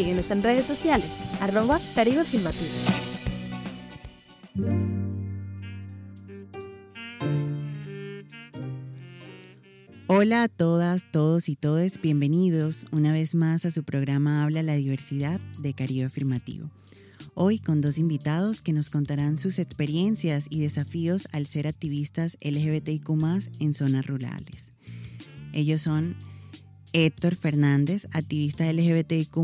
Síguenos en redes sociales, arroba Caribe Afirmativo. Hola a todas, todos y todes, bienvenidos una vez más a su programa Habla la Diversidad de Caribe Afirmativo. Hoy con dos invitados que nos contarán sus experiencias y desafíos al ser activistas LGBTIQ en zonas rurales. Ellos son Héctor Fernández, activista LGBTIQ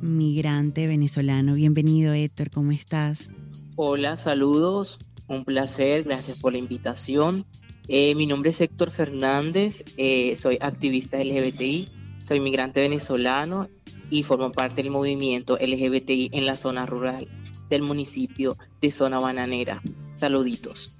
migrante venezolano. Bienvenido Héctor, ¿cómo estás? Hola, saludos, un placer, gracias por la invitación. Eh, mi nombre es Héctor Fernández, eh, soy activista LGBTI, soy migrante venezolano y formo parte del movimiento LGBTI en la zona rural del municipio de Zona Bananera. Saluditos.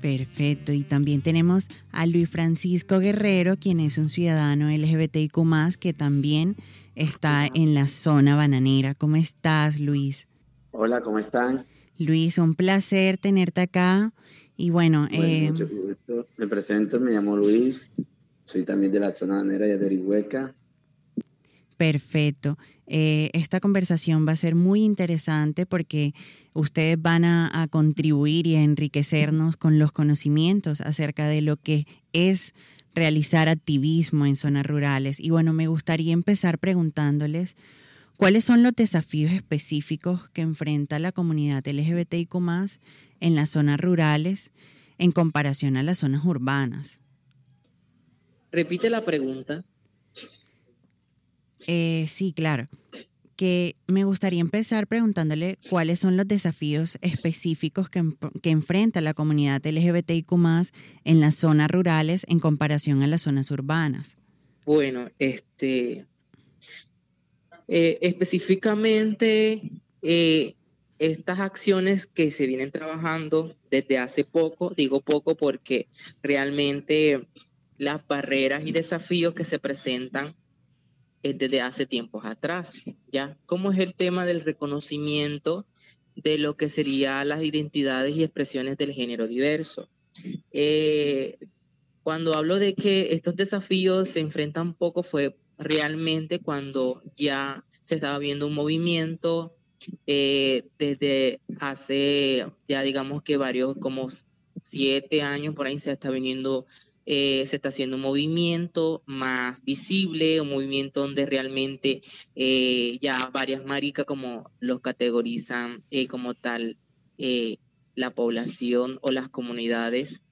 Perfecto, y también tenemos a Luis Francisco Guerrero, quien es un ciudadano LGBTIQ que también está en la zona bananera. ¿Cómo estás, Luis? Hola, ¿cómo están? Luis, un placer tenerte acá. Y bueno, eh, me presento, me llamo Luis, soy también de la zona bananera de Orihueca. Perfecto. Eh, esta conversación va a ser muy interesante porque ustedes van a, contribuir y a enriquecernos con los conocimientos acerca de lo que es realizar activismo en zonas rurales. Y bueno, me gustaría empezar preguntándoles cuáles son los desafíos específicos que enfrenta la comunidad LGBTIQ en las zonas rurales en comparación a las zonas urbanas. Repite la pregunta. Eh, sí, claro. Que me gustaría empezar preguntándole cuáles son los desafíos específicos que, enfrenta la comunidad LGBTIQ en las zonas rurales en comparación a las zonas urbanas. Bueno, este eh, específicamente eh, estas acciones que se vienen trabajando desde hace poco, digo poco porque realmente las barreras y desafíos que se presentan desde hace tiempos atrás, ¿ya? ¿Cómo es el tema del reconocimiento de lo que serían las identidades y expresiones del género diverso? Eh, cuando hablo de que estos desafíos se enfrentan poco fue realmente cuando ya se estaba viendo un movimiento eh, desde hace ya digamos que varios, como siete años por ahí se está viniendo eh, se está haciendo un movimiento más visible, un movimiento donde realmente eh, ya varias maricas como los categorizan eh, como tal la población o las comunidades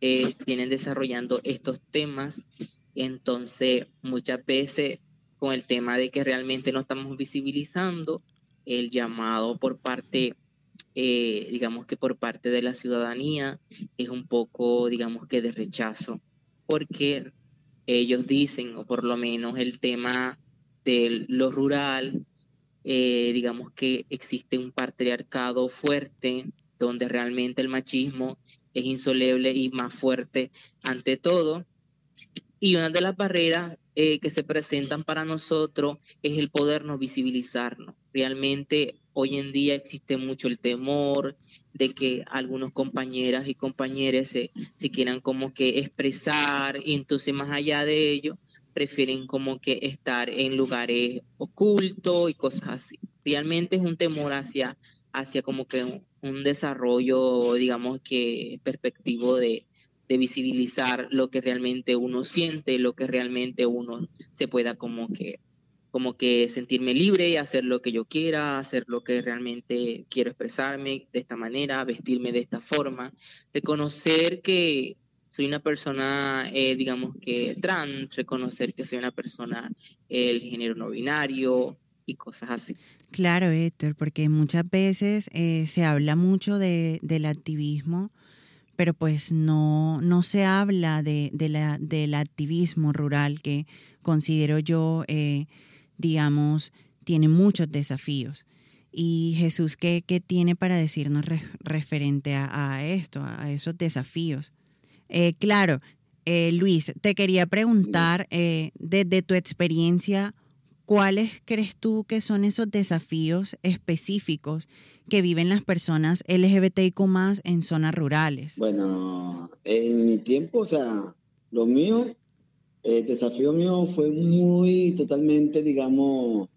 vienen desarrollando estos temas. Entonces, muchas veces con el tema de que realmente no estamos visibilizando el llamado por parte eh, digamos que por parte de la ciudadanía es un poco, digamos que de rechazo, porque ellos dicen, o por lo menos el tema de lo rural, eh, digamos que existe un patriarcado fuerte, donde realmente el machismo es insoleble y más fuerte ante todo. Y una de las barreras eh, que se presentan para nosotros es el podernos visibilizarnos. Realmente hoy en día existe mucho el temor de que algunos compañeras y compañeros se, quieran como que expresar y entonces más allá de ello prefieren como que estar en lugares ocultos y cosas así. Realmente es un temor hacia, hacia como que un, desarrollo, digamos que perspectivo de, de visibilizar lo que realmente uno siente, lo que realmente uno se pueda como que como que sentirme libre, y hacer lo que yo quiera, hacer lo que realmente quiero expresarme de esta manera, vestirme de esta forma, reconocer que soy una persona, eh, digamos que trans, reconocer que soy una persona el género no binario y cosas así. Claro, Héctor, porque muchas veces eh, se habla mucho de, del activismo, pero pues no, no se habla de, la, del activismo rural que considero yo... Eh, digamos, tiene muchos desafíos. Y Jesús, ¿qué, qué tiene para decirnos referente a, esto, a esos desafíos? Eh, claro, eh, Luis, te quería preguntar, desde tu experiencia, ¿cuáles crees tú que son esos desafíos específicos que viven las personas LGBTIQ más en zonas rurales? Bueno, en mi tiempo, o sea, lo mío, el desafío mío fue muy totalmente, digamos,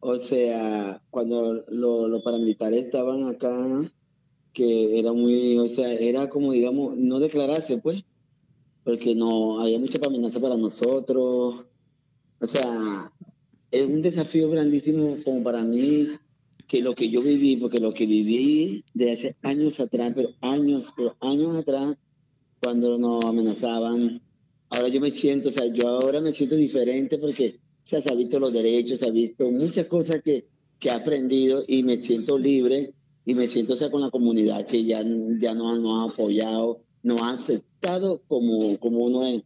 o sea, cuando los paramilitares estaban acá, que era muy, o sea, era como, digamos, no declararse, pues, porque no había mucha amenaza para nosotros. O sea, es un desafío grandísimo como para mí que lo que yo viví, porque lo que viví de hace años atrás, pero años, pero años atrás, cuando nos amenazaban, ahora yo me siento, o sea, yo ahora me siento diferente porque o sea, se ha visto los derechos, se ha visto muchas cosas que, que he aprendido y me siento libre y me siento o sea, con la comunidad que ya, ya nos, nos ha apoyado, nos ha aceptado como, como uno es,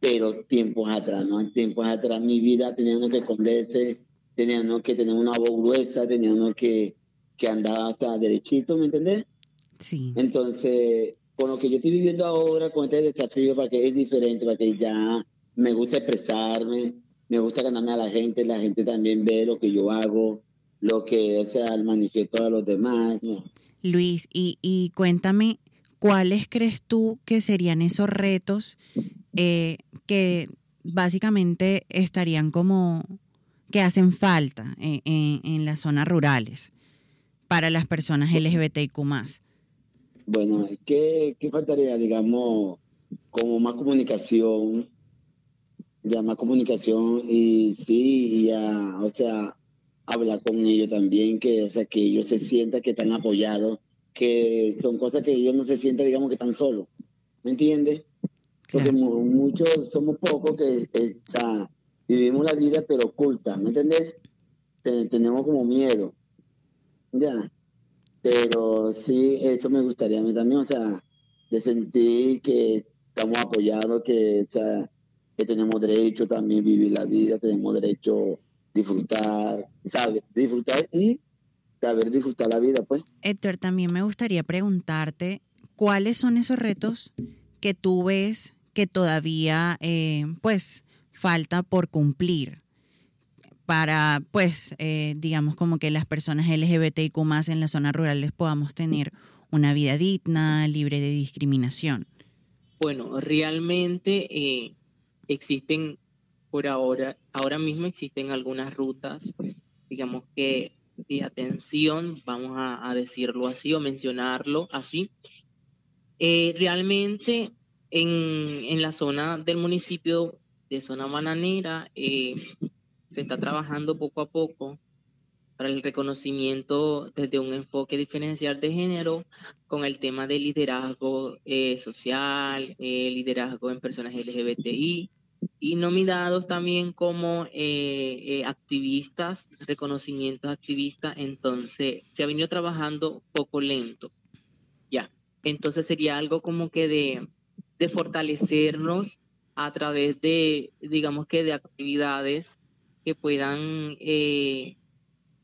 pero tiempos atrás, ¿no? Tiempos atrás mi vida teníamos que esconderse, teníamos que tener una voz gruesa, teníamos que, que andar hasta derechito, ¿me entendés? Sí. Entonces, con lo que yo estoy viviendo ahora, con este desafío, para que es diferente, para que ya me gusta expresarme, me gusta ganarme a la gente, la gente también ve lo que yo hago, lo que, o sea, el manifiesto a los demás. Luis, y, y cuéntame, ¿cuáles crees tú que serían esos retos eh, que básicamente estarían como que hacen falta en, en, las zonas rurales para las personas LGBTIQ Bueno, ¿qué, ¿qué faltaría? Digamos, como más comunicación, ya más comunicación y sí, ya, o sea, hablar con ellos también, que, o sea, que ellos se sientan que están apoyados, que son cosas que ellos no se sientan, digamos, que están solos. ¿Me entiendes? Porque muchos somos pocos que, eh, o sea, vivimos la vida pero oculta, ¿me entiendes? tenemos como miedo. Ya. Pero sí, eso me gustaría a mí también, o sea, de sentir que estamos apoyados, que, o sea, que tenemos derecho también vivir la vida, tenemos derecho disfrutar, ¿sabes? Disfrutar y saber disfrutar la vida, pues. Héctor, también me gustaría preguntarte cuáles son esos retos que tú ves que todavía, eh, pues, falta por cumplir para, pues, eh, digamos como que las personas LGBTIQ más en las zonas rurales podamos tener una vida digna, libre de discriminación. Bueno, realmente eh, existen por ahora, ahora mismo existen algunas rutas, digamos que de atención, vamos a, decirlo así o mencionarlo así. Eh, realmente en, en, la zona del municipio de zona bananera eh, se está trabajando poco a poco para el reconocimiento desde un enfoque diferencial de género con el tema de liderazgo eh, social, liderazgo en personas LGBTI, y nominados también como eh, eh, activistas, reconocimientos activistas, entonces se ha venido trabajando poco lento. Ya, entonces sería algo como que de, de fortalecernos a través de, digamos que de actividades que puedan eh,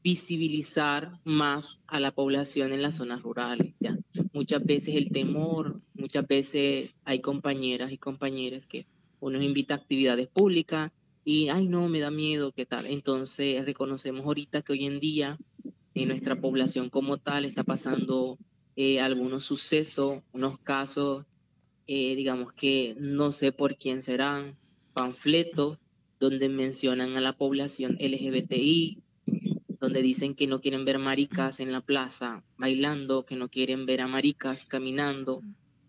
visibilizar más a la población en las zonas rurales. ¿ya? Muchas veces el temor, muchas veces hay compañeras y compañeros que o nos invita a actividades públicas y, ay, no, me da miedo, ¿qué tal? Entonces reconocemos ahorita que hoy en día en nuestra población como tal está pasando eh, algunos sucesos, unos casos, eh, digamos que no sé por quién serán, panfletos donde mencionan a la población LGBTI, donde dicen que no quieren ver maricas en la plaza bailando, que no quieren ver a maricas caminando,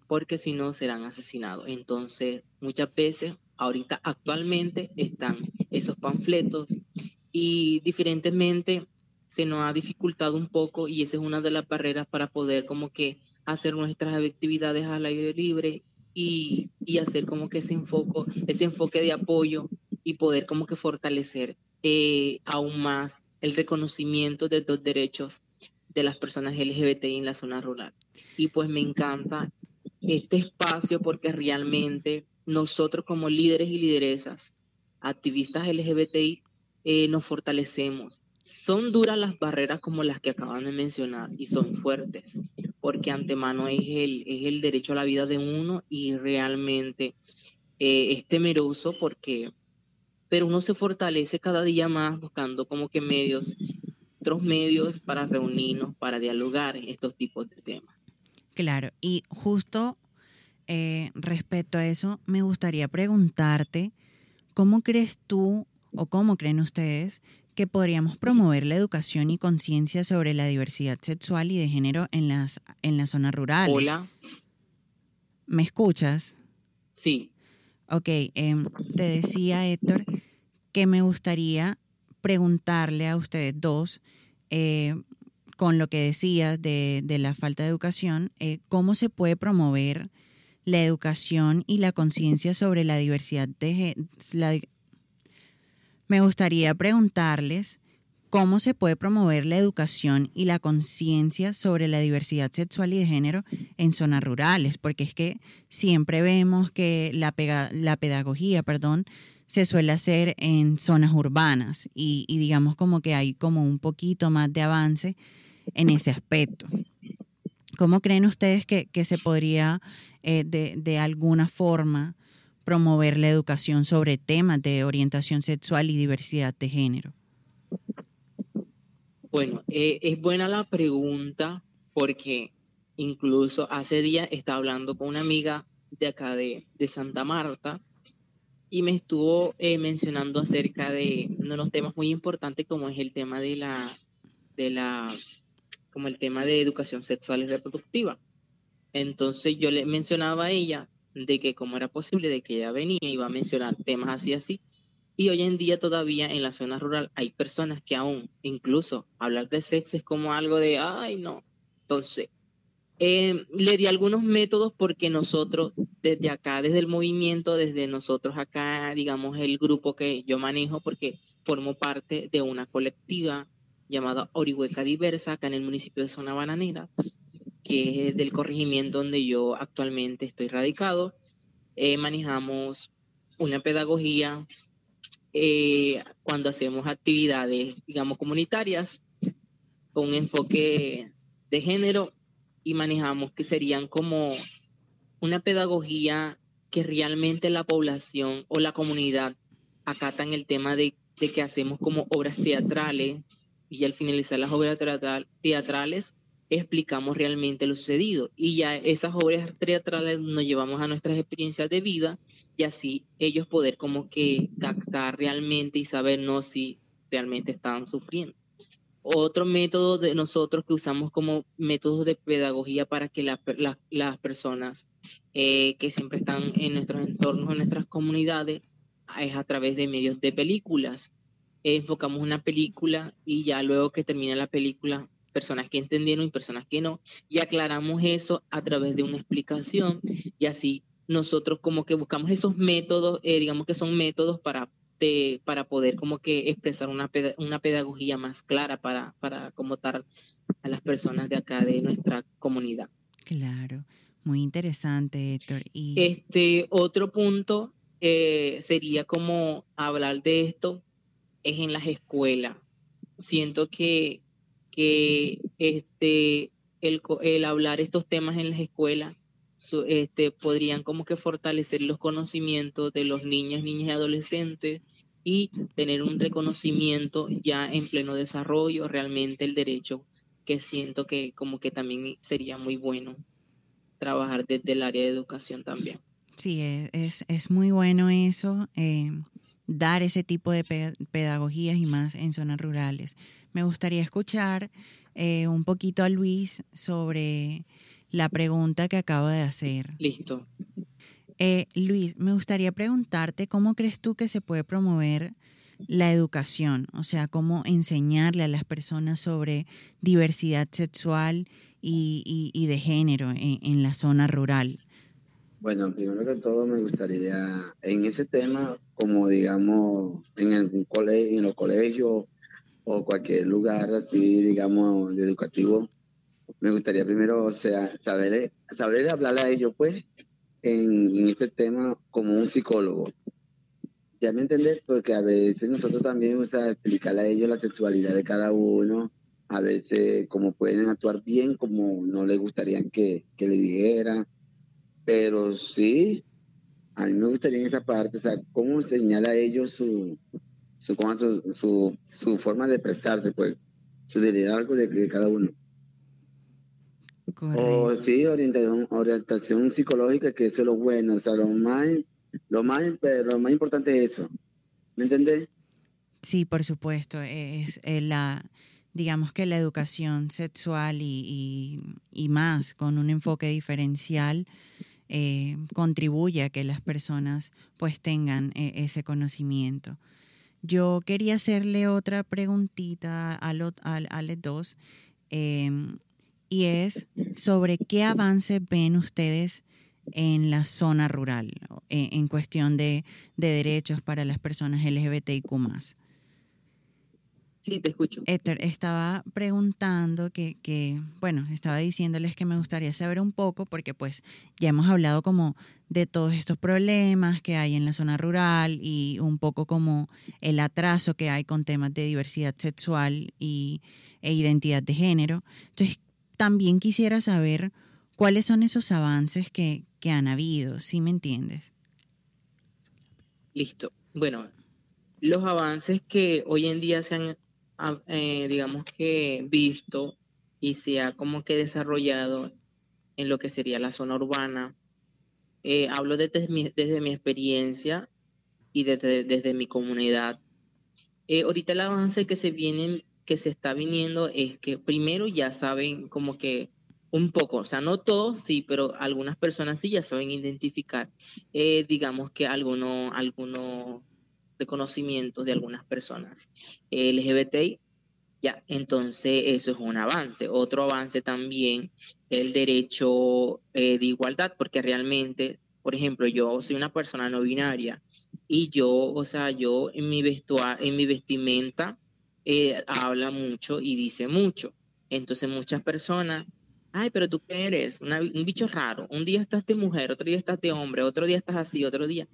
porque si no serán asesinados. Entonces, muchas veces, ahorita actualmente están esos panfletos y diferentemente se nos ha dificultado un poco y esa es una de las barreras para poder como que hacer nuestras actividades al aire libre y, hacer como que ese enfoque, ese enfoque de apoyo y poder como que fortalecer eh, aún más el reconocimiento de los derechos de las personas LGBTI en la zona rural. Y pues me encanta este espacio porque realmente nosotros como líderes y lideresas, activistas LGBTI, eh, nos fortalecemos son duras las barreras como las que acaban de mencionar y son fuertes, porque antemano es el, es el derecho a la vida de uno y realmente eh, es temeroso porque, pero uno se fortalece cada día más buscando como que medios, otros medios para reunirnos, para dialogar estos tipos de temas. Claro, y justo eh, respecto a eso, me gustaría preguntarte, ¿cómo crees tú o cómo creen ustedes que podríamos promover la educación y conciencia sobre la diversidad sexual y de género en las, en las zonas rurales? Hola. ¿Me escuchas? Sí. Ok, em, te decía Héctor que me gustaría preguntarle a ustedes dos, eh, con lo que decías de, de, la falta de educación, eh, cómo se puede promover la educación y la conciencia sobre la diversidad de la, me gustaría preguntarles cómo se puede promover la educación y la conciencia sobre la diversidad sexual y de género en zonas rurales, porque es que siempre vemos que la, pedagogía, perdón, se suele hacer en zonas urbanas y, digamos como que hay como un poquito más de avance en ese aspecto. ¿Cómo creen ustedes que, se podría eh, de alguna forma promover la educación sobre temas de orientación sexual y diversidad de género? Bueno, eh, es buena la pregunta porque incluso hace días estaba hablando con una amiga de acá de, Santa Marta y me estuvo eh, mencionando acerca de unos temas muy importantes como es el tema de la, de la, como el tema de educación sexual y reproductiva. Entonces yo le mencionaba a ella de que cómo era posible de que ella venía y iba a mencionar temas así así. Y hoy en día todavía en la zona rural hay personas que aún, incluso hablar de sexo es como algo de, ay, no. Entonces, eh, le di algunos métodos porque nosotros desde acá, desde el movimiento, desde nosotros acá, digamos, el grupo que yo manejo, porque formo parte de una colectiva llamada Orihueca Diversa, acá en el municipio de Zona Bananera, que es del corregimiento donde yo actualmente estoy radicado. Eh, manejamos una pedagogía eh, cuando hacemos actividades, digamos, comunitarias con un enfoque de género y manejamos que serían como una pedagogía que realmente la población o la comunidad acatan el tema de, de que hacemos como obras teatrales y al finalizar las obras teatrales explicamos realmente lo sucedido. Y ya esas obras teatrales nos llevamos a nuestras experiencias de vida y así ellos poder como que captar realmente y sabernos si realmente estaban sufriendo. Otro método de nosotros que usamos como métodos de pedagogía para que las personas eh, que siempre están en nuestros entornos, en nuestras comunidades, es a través de medios de películas. enfocamos una película y ya luego que termina la película personas que entendieron y personas que no, y aclaramos eso a través de una explicación y así nosotros como que buscamos esos métodos, eh, digamos que son métodos para, para poder como que expresar una, una pedagogía más clara para, para como tal a las personas de acá de nuestra comunidad. Claro, muy interesante, Héctor. Y... Este otro punto eh, sería como hablar de esto es en las escuelas. Siento que, que este, el, el hablar estos temas en las escuelas este, podrían como que fortalecer los conocimientos de los niños, niñas y adolescentes y tener un reconocimiento ya en pleno desarrollo, realmente el derecho, que siento que como que también sería muy bueno trabajar desde el área de educación también. Sí, es, es muy bueno eso, eh, dar ese tipo de pedagogías y más en zonas rurales. Me gustaría escuchar eh, un poquito a Luis sobre la pregunta que acabo de hacer. Listo. Eh, Luis, me gustaría preguntarte cómo crees tú que se puede promover la educación, o sea, cómo enseñarle a las personas sobre diversidad sexual y, de género en, la zona rural. Bueno, primero que todo me gustaría en ese tema, como digamos en el colegio, en los colegios o cualquier lugar así, digamos, educativo, me gustaría primero, o sea, saber, saber hablarle a ellos, pues, en, en este tema como un psicólogo. ya me entendés, porque a veces nosotros también, o sea, explicarle a ellos la sexualidad de cada uno, a veces como pueden actuar bien, como no les gustaría que, le dijera, pero sí, a mí me gustaría en esa parte, o sea, cómo señala a ellos su, su, su, su, su forma de expresarse, pues, su liderazgo de, de cada uno. O sí, orientación, orientación psicológica, que eso es lo bueno, o sea, lo más, lo más, lo más importante es eso. ¿Me entendés? Sí, por supuesto. Es, la, digamos que la educación sexual y, y, más con un enfoque diferencial eh, contribuye a que las personas pues tengan eh, ese conocimiento. Yo quería hacerle otra preguntita a, los dos em, y es sobre qué avances ven ustedes en la zona rural en, en cuestión de, de, derechos para las personas LGBTIQ Sí, te escucho. Héctor, estaba preguntando que, que, bueno, estaba diciéndoles que me gustaría saber un poco, porque pues ya hemos hablado como de todos estos problemas que hay en la zona rural y un poco como el atraso que hay con temas de diversidad sexual y, e identidad de género. Entonces, también quisiera saber cuáles son esos avances que, que han habido, ¿sí me entiendes? Listo. Bueno, los avances que hoy en día se han eh, digamos que visto y se ha como que desarrollado en lo que sería la zona urbana. Eh, hablo desde mi, desde mi experiencia y desde, desde mi comunidad. Eh, ahorita el avance que se viene, que se está viniendo es que primero ya saben como que un poco, o sea, no todos, sí, pero algunas personas sí ya saben identificar, digamos que algunos, algunos reconocimientos de algunas personas LGBTI. Ya, entonces eso es un avance. Otro avance también el derecho eh, de igualdad, porque realmente, por ejemplo, yo soy una persona no binaria y yo, o sea, yo en mi en mi vestimenta eh, habla mucho y dice mucho. Entonces muchas personas ay, pero tú qué eres, un bicho raro, un día estás de mujer, otro día estás de hombre, otro día estás así, otro día.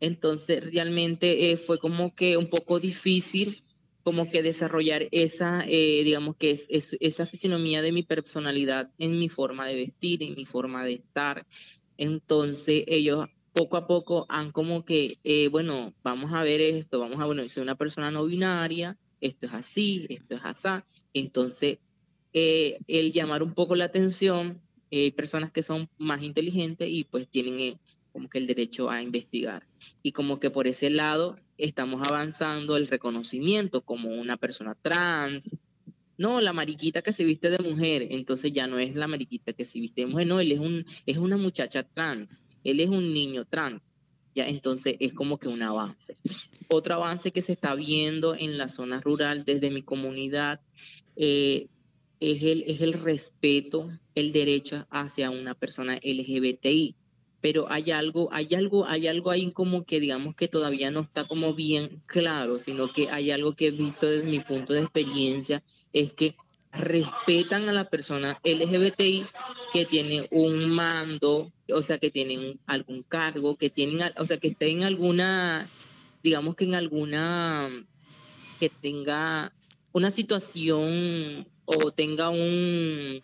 Entonces, realmente eh, fue como que un poco difícil como que desarrollar esa, eh, digamos que es, esa fisionomía de mi personalidad en mi forma de vestir, en mi forma de estar. Entonces, ellos poco a poco han como que, eh, bueno, vamos a ver esto, vamos a, bueno, soy una persona no binaria, esto es así, esto es así. Entonces, el llamar un poco la atención, hay personas que son más inteligentes y pues tienen como que el derecho a investigar. Y como que por ese lado estamos avanzando el reconocimiento como una persona trans. No, la mariquita que se viste de mujer, entonces ya no es la mariquita que se viste de mujer, no, él es, un, es una muchacha trans, él es un niño trans. Ya, entonces es como que un avance. Otro avance que se está viendo en la zona rural desde mi comunidad eh, es, el, es el respeto, el derecho hacia una persona LGBTI pero hay algo, hay algo, hay algo ahí como que digamos que todavía no está como bien claro, sino que hay algo que he visto desde mi punto de experiencia, es que respetan a la persona LGBTI que tiene un mando, o sea, que tienen algún cargo, que tienen, o sea, que esté en alguna, digamos que en alguna, que tenga una situación o tenga un,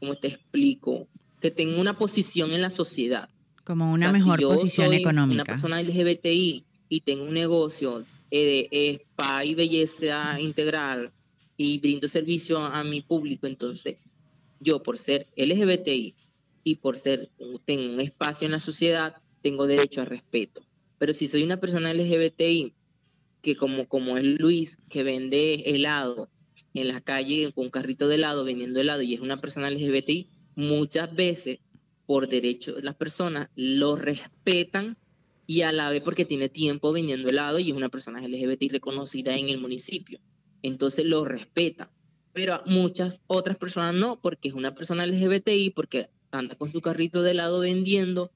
¿cómo te explico? Que tenga una posición en la sociedad. Como una mejor posición soy económica. Una persona LGBTI y tengo un negocio eh, de spa y belleza integral y brindo servicio a, mi público, entonces yo por ser LGBTI y por ser tengo un espacio en la sociedad tengo derecho a respeto. Pero si soy una persona LGBTI que como como es Luis que vende helado en la calle con un carrito de helado vendiendo helado y es una persona LGBTI, muchas veces por derecho de las personas, lo respetan y a la vez porque tiene tiempo vendiendo helado y es una persona LGBT reconocida en el municipio. Entonces lo respetan. Pero muchas otras personas no, porque es una persona LGBTI, porque anda con su carrito de helado vendiendo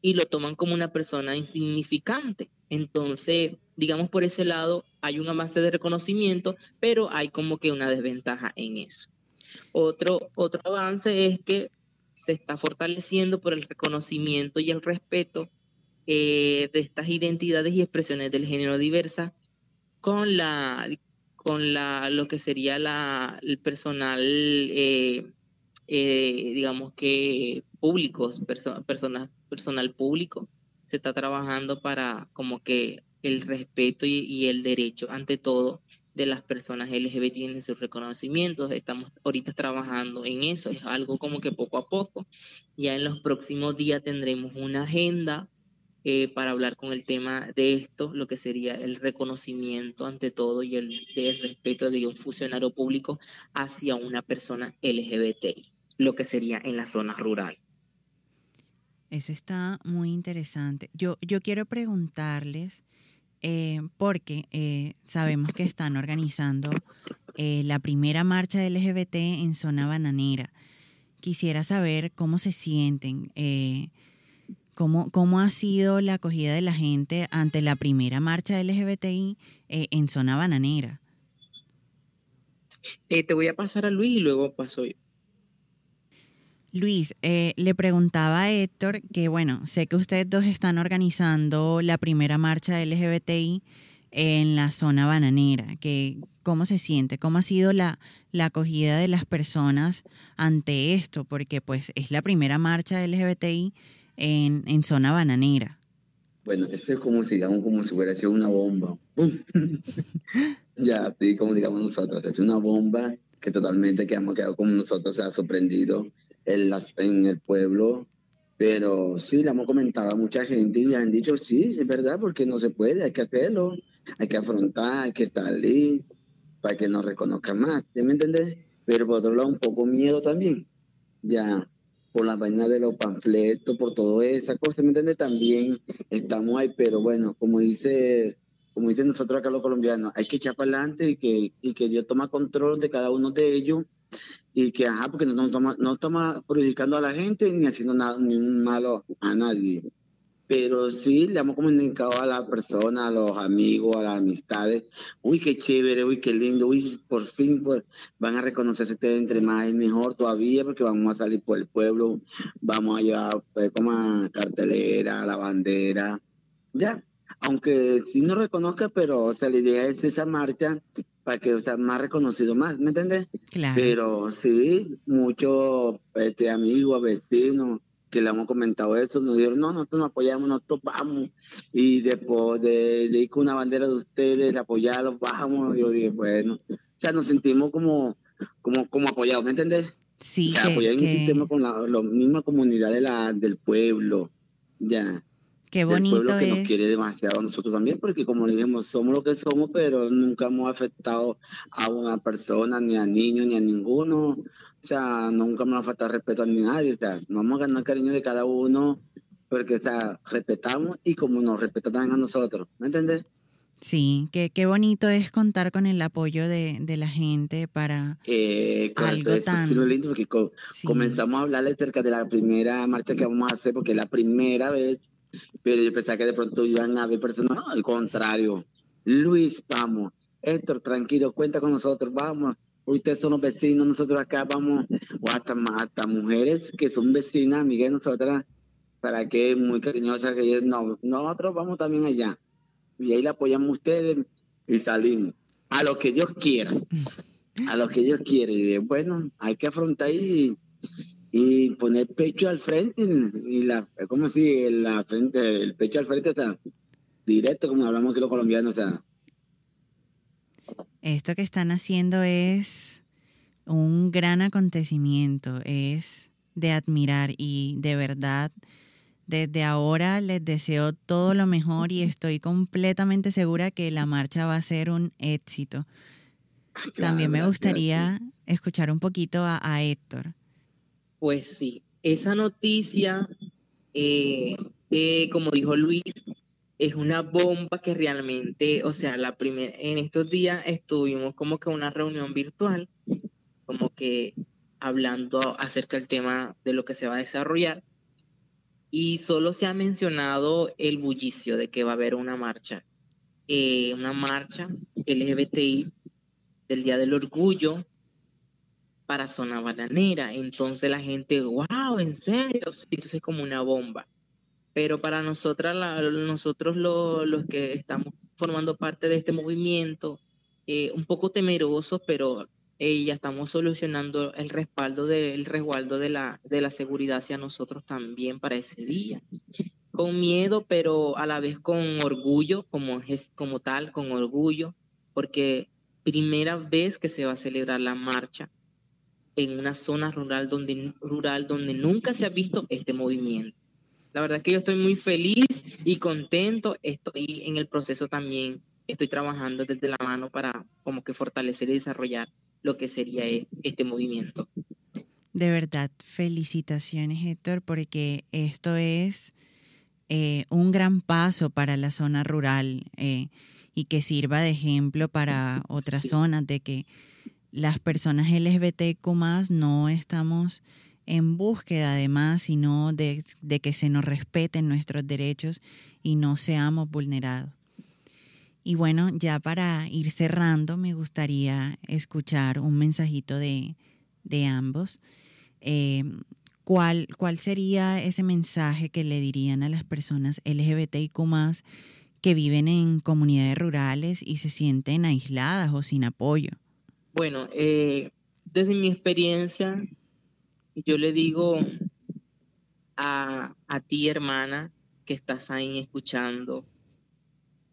y lo toman como una persona insignificante. Entonces, digamos por ese lado, hay un avance de reconocimiento, pero hay como que una desventaja en eso. Otro, otro avance es que se está fortaleciendo por el reconocimiento y el respeto eh, de estas identidades y expresiones del género diversa con la con la lo que sería la el personal eh, eh, digamos que públicos personas personal público. Se está trabajando para como que el respeto y, el derecho ante todo de las personas LGBT en sus reconocimientos. Estamos ahorita trabajando en eso, es algo como que poco a poco. Ya en los próximos días tendremos una agenda eh, para hablar con el tema de esto, lo que sería el reconocimiento ante todo y el, el respeto de un funcionario público hacia una persona LGBT, lo que sería en la zona rural. Eso está muy interesante. Yo, yo quiero preguntarles, eh, porque eh, sabemos que están organizando eh, la primera marcha LGBT en zona bananera. Quisiera saber cómo se sienten, cómo, cómo ha sido la acogida de la gente ante la primera marcha LGBTI en zona bananera. te voy a pasar a Luis y luego paso yo. Luis, eh, le preguntaba a Héctor que, bueno, sé que ustedes dos están organizando la primera marcha LGBTI en la zona bananera, que cómo se siente, cómo ha sido la, la acogida de las personas ante esto, porque pues es la primera marcha LGBTI en, en zona bananera. Bueno, esto es como si, digamos, como si hubiera sido una bomba. ya, sí, como digamos nosotros, es una bomba que totalmente quedamos quedado como nosotros, se ha sorprendido en, el pueblo. Pero sí, le hemos comentado a mucha gente y han dicho, sí, es verdad, porque no se puede, hay que hacerlo, hay que afrontar, hay que salir para que nos reconozcan más, ¿me entiendes? Pero por otro lado, un poco miedo también, ya, por la vaina de los panfletos, por toda esa cosa, ¿me entiendes? También estamos ahí, pero bueno, como dice como dicen nosotros acá los colombianos, hay que echar para adelante y que, y que Dios toma control de cada uno de ellos y que, ajá, porque no toma, no toma perjudicando a la gente ni haciendo nada, ni un malo a nadie. Pero sí le hemos comunicado a la persona, a los amigos, a las amistades, uy, qué chévere, uy, qué lindo, uy, por fin pues, van a reconocerse ustedes entre más y mejor todavía, porque vamos a salir por el pueblo, vamos a llevar pues, como cartelera, la bandera, ya. Aunque sí no reconozca, pero o sea, la idea es esa marcha para que sea más reconocido más, ¿me entiendes? Claro. Pero sí, muchos este, amigos, vecinos que le hemos comentado eso, nos dijeron, no, nosotros nos apoyamos, nos topamos, y después de, ir con una bandera de ustedes, de apoyarlos, bajamos, yo dije, bueno, o sea, nos sentimos como, como, como apoyados, ¿me entiendes? Sí, o apoyar en un sistema con la, la misma comunidad de la, del pueblo, ya. Qué bonito pueblo que nos quiere demasiado a nosotros también, porque como dijimos, somos lo que somos, pero nunca hemos afectado a una persona, ni a niños, ni a ninguno. O sea, nunca hemos faltado respeto a nadie. O sea, nos hemos ganado el cariño de cada uno, porque, o sea, respetamos y como nos respetan también a nosotros. ¿Me entiendes? Sí, qué, qué bonito es contar con el apoyo de, de la gente para eh, algo tan... Sí, lindo porque comenzamos a hablarle acerca de la primera marcha que vamos a hacer, porque es la primera vez pero yo pensaba que de pronto iban a haber personas, no, al contrario. Luis, vamos. Héctor, tranquilo, cuenta con nosotros, vamos. Ustedes son los vecinos, nosotros acá vamos, o hasta, mujeres que son vecinas, amigas de nosotras, para que muy cariñosas, que no, nosotros vamos también allá. Y ahí la apoyamos ustedes y salimos. A lo que Dios quiera. A lo que Dios quiere. Y bueno, hay que afrontar y y poner pecho al frente y la como si la frente el pecho al frente está directo como hablamos aquí los colombianos o esto que están haciendo es un gran acontecimiento es de admirar y de verdad desde ahora les deseo todo lo mejor y estoy completamente segura que la marcha va a ser un éxito. También me gustaría escuchar un poquito a, a Héctor. Pues sí, esa noticia, eh, eh, como dijo Luis, es una bomba que realmente, o sea, la primera, en estos días estuvimos como que una reunión virtual, como que hablando acerca del tema de lo que se va a desarrollar, y solo se ha mencionado el bullicio de que va a haber una marcha, eh, una marcha LGBTI del Día del Orgullo, para zona bananera. Entonces la gente, wow, en serio, entonces es como una bomba. pero para nosotras, nosotros los que estamos formando parte de este movimiento, eh, un poco temerosos, pero eh, ya estamos solucionando el respaldo del resguardo de la, de la seguridad hacia nosotros también para ese día. Con miedo, pero a la vez con orgullo, como, como tal, con orgullo, porque primera vez que se va a celebrar la marcha en una zona rural donde, rural donde nunca se ha visto este movimiento. La verdad es que yo estoy muy feliz y contento. Estoy en el proceso también. Estoy trabajando desde la mano para como que fortalecer y desarrollar lo que sería e, este movimiento. De verdad, felicitaciones Héctor, porque esto es eh, un gran paso para la zona rural eh, y que sirva de ejemplo para otras zonas de que las personas LGBTQ no estamos en búsqueda de más, sino de, que se nos respeten nuestros derechos y no seamos vulnerados. Y bueno, ya para ir cerrando, me gustaría escuchar un mensajito de, de ambos. Eh, ¿cuál, ¿Cuál sería ese mensaje que le dirían a las personas LGBTIQ que viven en comunidades rurales y se sienten aisladas o sin apoyo? Bueno, eh, desde mi experiencia, yo le digo a, a ti, hermana, que estás ahí escuchando,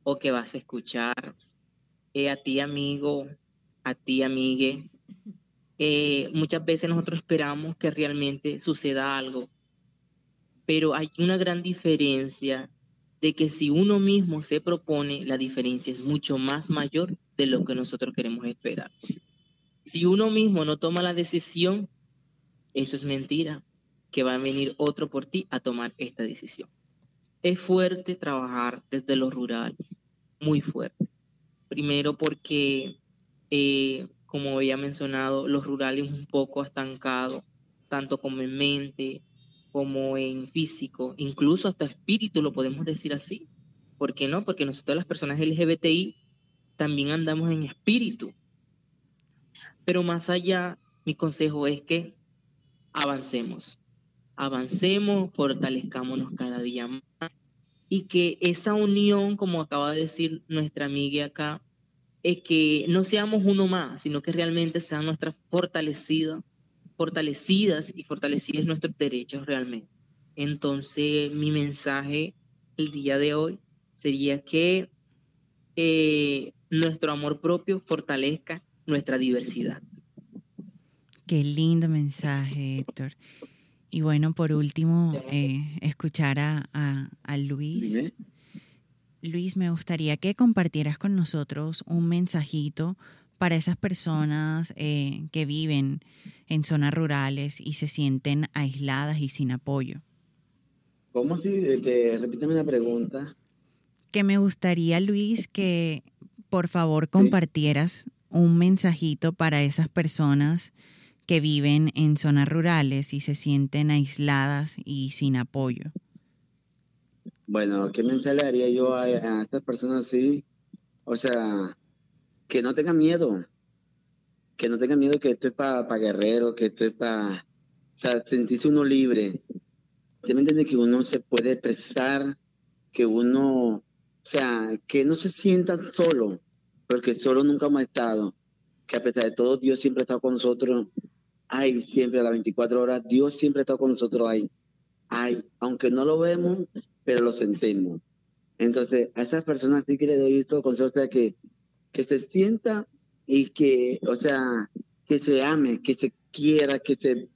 o que vas a escuchar, eh, a ti amigo, a ti amigue. Eh, muchas veces nosotros esperamos que realmente suceda algo, pero hay una gran diferencia de que si uno mismo se propone, la diferencia es mucho más mayor de lo que nosotros queremos esperar. Si uno mismo no toma la decisión, eso es mentira, que va a venir otro por ti a tomar esta decisión. Es fuerte trabajar desde lo rural, muy fuerte. Primero porque, eh, como había mencionado, los rurales un poco estancados, tanto como en mente, como en físico, incluso hasta espíritu, lo podemos decir así. ¿Por qué no? Porque nosotros las personas LGBTI también andamos en espíritu. Pero más allá, mi consejo es que avancemos, avancemos, fortalezcámonos cada día más y que esa unión, como acaba de decir nuestra amiga acá, es que no seamos uno más, sino que realmente sean nuestras fortalecidas, fortalecidas y fortalecidas nuestros derechos realmente. Entonces, mi mensaje el día de hoy sería que eh, nuestro amor propio fortalezca nuestra diversidad. Qué lindo mensaje, Héctor. Y bueno, por último, eh, escuchar a, a, Luis. Luis, me gustaría que compartieras con nosotros un mensajito para esas personas eh, que viven en zonas rurales y se sienten aisladas y sin apoyo. ¿Cómo si? Te, repítame la pregunta. Que me gustaría, Luis, que por favor compartieras un mensajito para esas personas que viven en zonas rurales y se sienten aisladas y sin apoyo. Bueno, ¿qué mensaje le haría yo a, estas personas así? O sea, que no tengan miedo, que no tengan miedo que esto es para pa guerreros, que esto es para, o sea, sentirse uno libre. ¿Se me entiende que uno se puede expresar, que uno, o sea, que no se sienta solo, porque solo nunca hemos estado, que a pesar de todo Dios siempre estado con nosotros hay siempre a las 24 horas, Dios siempre está con nosotros ahí. Hay, aunque no lo vemos, pero lo sentimos. Entonces, a esas personas sí que le doy esto consejo, o sea, que, que se sienta y que, o sea, que se ame, que se quiera, que se,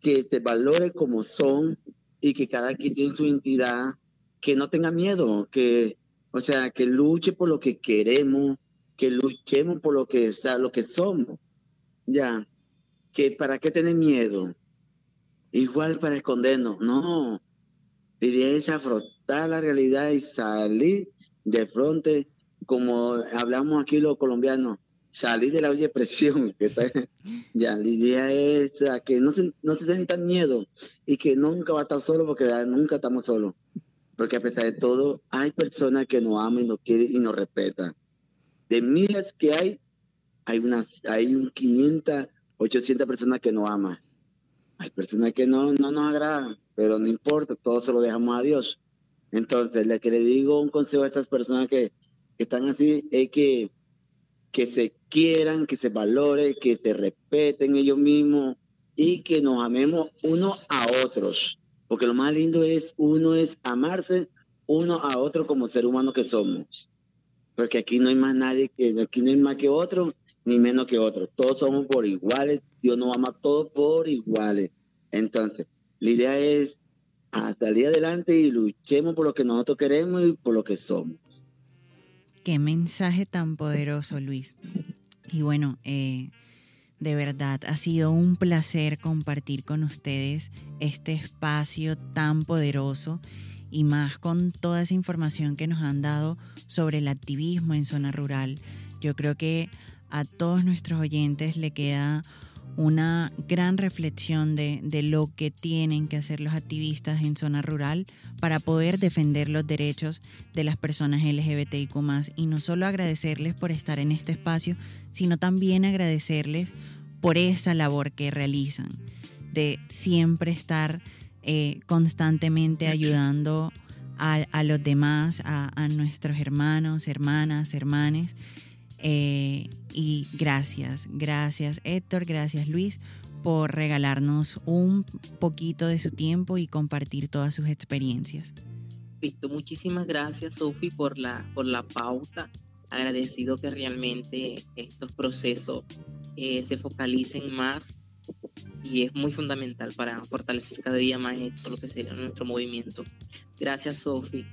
que se valore como son y que cada quien tiene su identidad, que no tenga miedo, que, o sea, que luche por lo que queremos, que luchemos por lo que, sea, lo que somos. Ya, que para qué tener miedo, igual para escondernos, no. La idea es afrontar la realidad y salir de frente, como hablamos aquí los colombianos, salir de la. Que ya, la idea es que no se, no se miedo y que nunca va a estar solo porque nunca estamos solos. Porque a pesar de todo, hay personas que nos aman y nos quieren y nos respetan. De miles que hay, hay, unas, hay un 500 800 personas que nos aman. Hay personas que no, no nos agradan, pero no importa, todo se lo dejamos a Dios. Entonces, lo que le digo un consejo a estas personas que, que están así es que, que se quieran, que se valore, que se respeten ellos mismos y que nos amemos uno a otros. Porque lo más lindo es uno es amarse uno a otro como ser humano que somos. Porque aquí no hay más nadie, que aquí no hay más que otro, ni menos que otro. Todos somos por iguales. Dios nos ama a todos por iguales. Entonces, la idea es salir adelante y luchemos por lo que nosotros queremos y por lo que somos. Qué mensaje tan poderoso, Luis. Y bueno, eh, de verdad ha sido un placer compartir con ustedes este espacio tan poderoso y más con toda esa información que nos han dado sobre el activismo en zona rural. Yo creo que a todos nuestros oyentes le queda una gran reflexión de, de, lo que tienen que hacer los activistas en zona rural para poder defender los derechos de las personas LGBTIQ y no solo agradecerles por estar en este espacio, sino también agradecerles por esa labor que realizan, de siempre estar eh, constantemente ayudando a, a los demás, a, a, nuestros hermanos, hermanas, hermanes. Eh, y gracias, gracias Héctor, gracias Luis por regalarnos un poquito de su tiempo y compartir todas sus experiencias. Listo, muchísimas gracias Sofi por la, por la pauta. Agradecido que realmente estos procesos eh, se focalicen más y es muy fundamental para fortalecer cada día más esto, lo que sería nuestro movimiento. Gracias Sofi.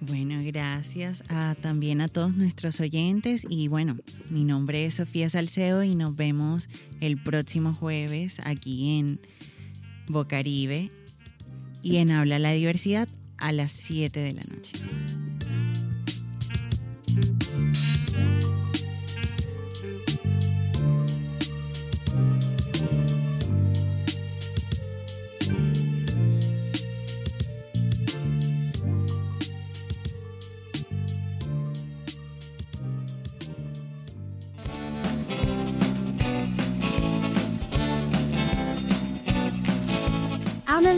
Bueno, gracias a, también a todos nuestros oyentes y bueno, mi nombre es Sofía Salcedo y nos vemos el próximo jueves aquí en Bocaribe y en Habla la Diversidad a las 7 de la noche.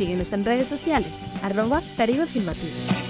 Síguenos en redes sociales, arroba Caribe Afirmativo.